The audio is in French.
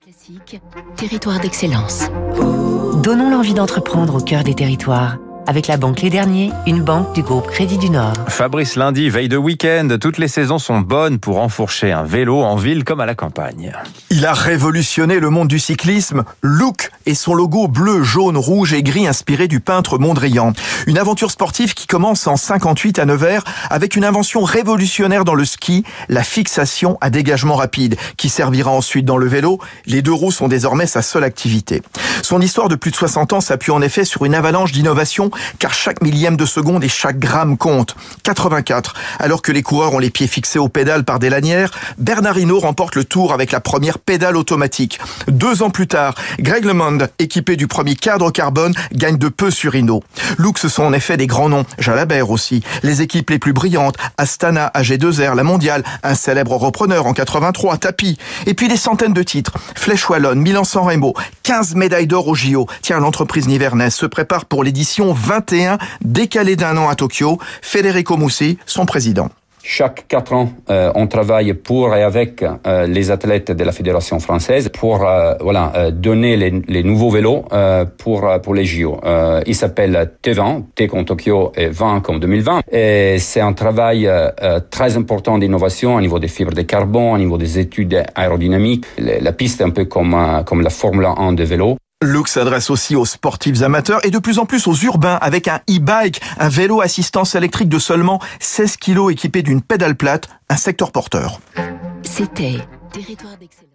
Classique, territoire d'excellence. Donnons l'envie d'entreprendre au cœur des territoires. Avec la banque Les Derniers, une banque du groupe Crédit du Nord. Fabrice Lundi, veille de week-end, toutes les saisons sont bonnes pour enfourcher un vélo en ville comme à la campagne. Il a révolutionné le monde du cyclisme. Look et son logo bleu, jaune, rouge et gris inspiré du peintre Mondrian. Une aventure sportive qui commence en 58 à Nevers avec une invention révolutionnaire dans le ski, la fixation à dégagement rapide, qui servira ensuite dans le vélo. Les deux roues sont désormais sa seule activité. Son histoire de plus de 60 ans s'appuie en effet sur une avalanche d'innovations car chaque millième de seconde et chaque gramme compte. 84. Alors que les coureurs ont les pieds fixés aux pédales par des lanières, Bernard Hinault remporte le tour avec la première pédale automatique. Deux ans plus tard, Greg LeMond, équipé du premier cadre carbone, gagne de peu sur Hinault. Look, ce sont en effet des grands noms. Jalabert aussi. Les équipes les plus brillantes, Astana, AG2R, la mondiale, un célèbre repreneur en 83, Tapi. Et puis des centaines de titres. Flèche Wallonne, Milan-San Remo, 15 médailles d'or au JO. Tiens, l'entreprise nivernaise se prépare pour l'édition 21, décalé d'un an à Tokyo. Federico Mussi, son président. Chaque quatre ans, euh, on travaille pour et avec euh, les athlètes de la fédération française pour euh, voilà donner les, nouveaux vélos pour pour les JO. il s'appelle T20, T comme Tokyo et 20 comme 2020. Et c'est un travail très important d'innovation au niveau des fibres de carbone, au niveau des études aérodynamiques. La piste est un peu comme comme la Formule 1 de vélo. Look s'adresse aussi aux sportifs amateurs et de plus en plus aux urbains avec un e-bike, un vélo assistance électrique de seulement 16 kg équipé d'une pédale plate, un secteur porteur. C'était Territoire d'excellence.